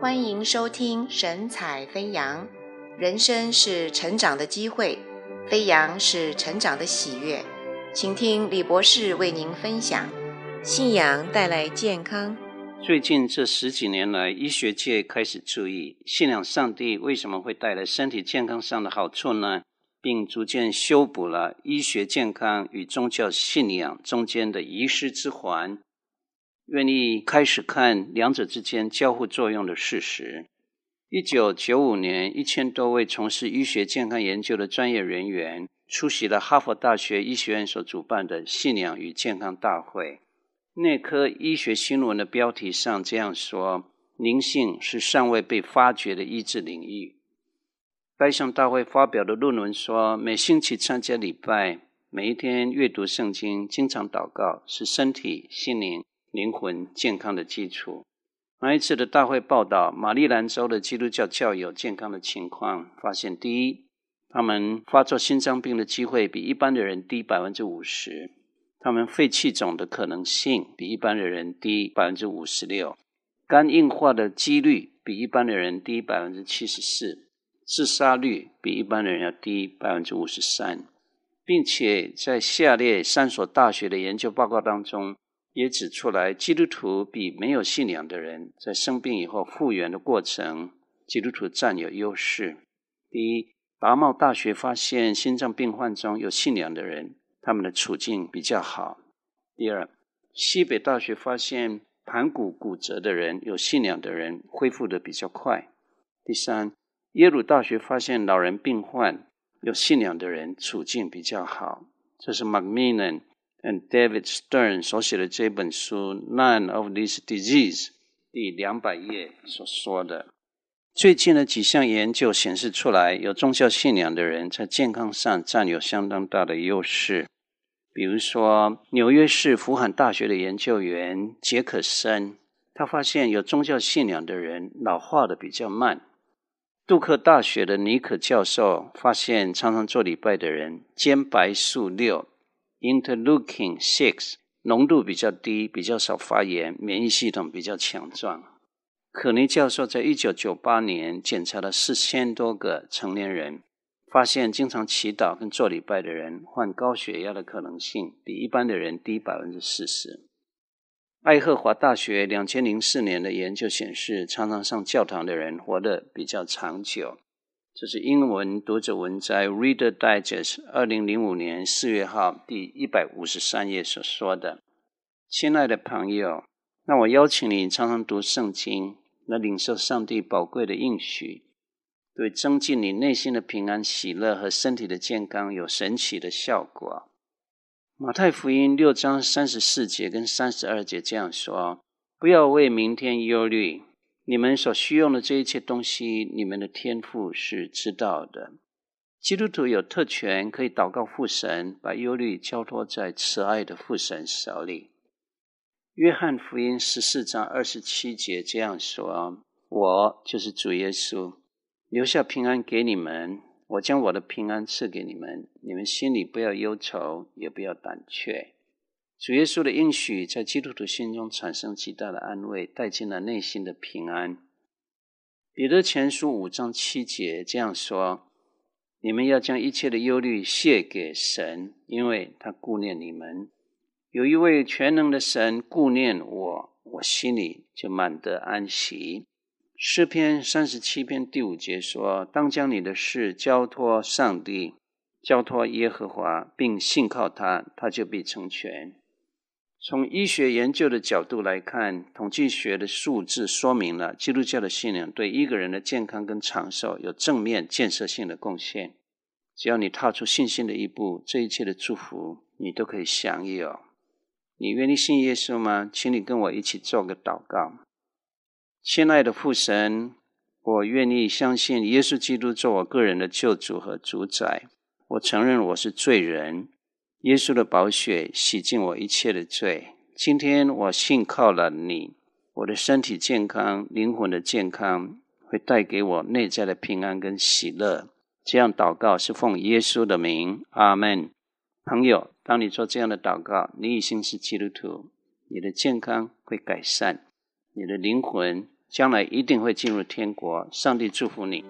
欢迎收听神采飞扬。人生是成长的机会，飞扬是成长的喜悦。请听李博士为您分享：信仰带来健康。最近这十几年来，医学界开始注意信仰上帝为什么会带来身体健康上的好处呢？并逐渐修补了医学健康与宗教信仰中间的遗失之环。愿意开始看两者之间交互作用的事实。一九九五年，一千多位从事医学健康研究的专业人员出席了哈佛大学医学院所主办的信仰与健康大会。内科医学新闻的标题上这样说：“灵性是尚未被发掘的医治领域。”该项大会发表的论文说：“每星期参加礼拜，每一天阅读圣经，经常祷告，是身体、心灵。”灵魂健康的基础。那一次的大会报道，马里兰州的基督教教友健康的情况，发现第一，他们发作心脏病的机会比一般的人低百分之五十；他们肺气肿的可能性比一般的人低百分之五十六；肝硬化的几率比一般的人低百分之七十四；自杀率比一般的人要低百分之五十三，并且在下列三所大学的研究报告当中。也指出来，基督徒比没有信仰的人在生病以后复原的过程，基督徒占有优势。第一，达茂大学发现心脏病患中有信仰的人，他们的处境比较好。第二，西北大学发现盘骨骨折的人，有信仰的人恢复得比较快。第三，耶鲁大学发现老人病患有信仰的人处境比较好。这是 McMillan and David Stern 所写的这本书《None of This Disease》第两百页所说的，最近的几项研究显示出来，有宗教信仰的人在健康上占有相当大的优势。比如说，纽约市福罕大学的研究员杰克森，他发现有宗教信仰的人老化的比较慢。杜克大学的尼可教授发现，常常做礼拜的人，间白素六。Interleukin six 浓度比较低，比较少发炎，免疫系统比较强壮。可尼教授在一九九八年检查了四千多个成年人，发现经常祈祷跟做礼拜的人患高血压的可能性比一般的人低百分之四十。爱荷华大学两千零四年的研究显示，常常上教堂的人活得比较长久。这是英文读者文摘《Reader Digest》二零零五年四月号第一百五十三页所说的。亲爱的朋友，那我邀请你常常读圣经，来领受上帝宝贵的应许，对增进你内心的平安、喜乐和身体的健康有神奇的效果。马太福音六章三十四节跟三十二节这样说：“不要为明天忧虑。”你们所需用的这一切东西，你们的天父是知道的。基督徒有特权，可以祷告父神，把忧虑交托在慈爱的父神手里。约翰福音十四章二十七节这样说：“我就是主耶稣，留下平安给你们，我将我的平安赐给你们，你们心里不要忧愁，也不要胆怯。”主耶稣的应许在基督徒心中产生极大的安慰，带进了内心的平安。彼得前书五章七节这样说：“你们要将一切的忧虑卸给神，因为他顾念你们。有一位全能的神顾念我，我心里就满得安息。”诗篇三十七篇第五节说：“当将你的事交托上帝，交托耶和华，并信靠他，他就必成全。”从医学研究的角度来看，统计学的数字说明了基督教的信仰对一个人的健康跟长寿有正面建设性的贡献。只要你踏出信心的一步，这一切的祝福你都可以享有。你愿意信耶稣吗？请你跟我一起做个祷告。亲爱的父神，我愿意相信耶稣基督做我个人的救主和主宰。我承认我是罪人。耶稣的宝血洗净我一切的罪。今天我信靠了你，我的身体健康、灵魂的健康会带给我内在的平安跟喜乐。这样祷告是奉耶稣的名，阿门。朋友，当你做这样的祷告，你已经是基督徒，你的健康会改善，你的灵魂将来一定会进入天国。上帝祝福你。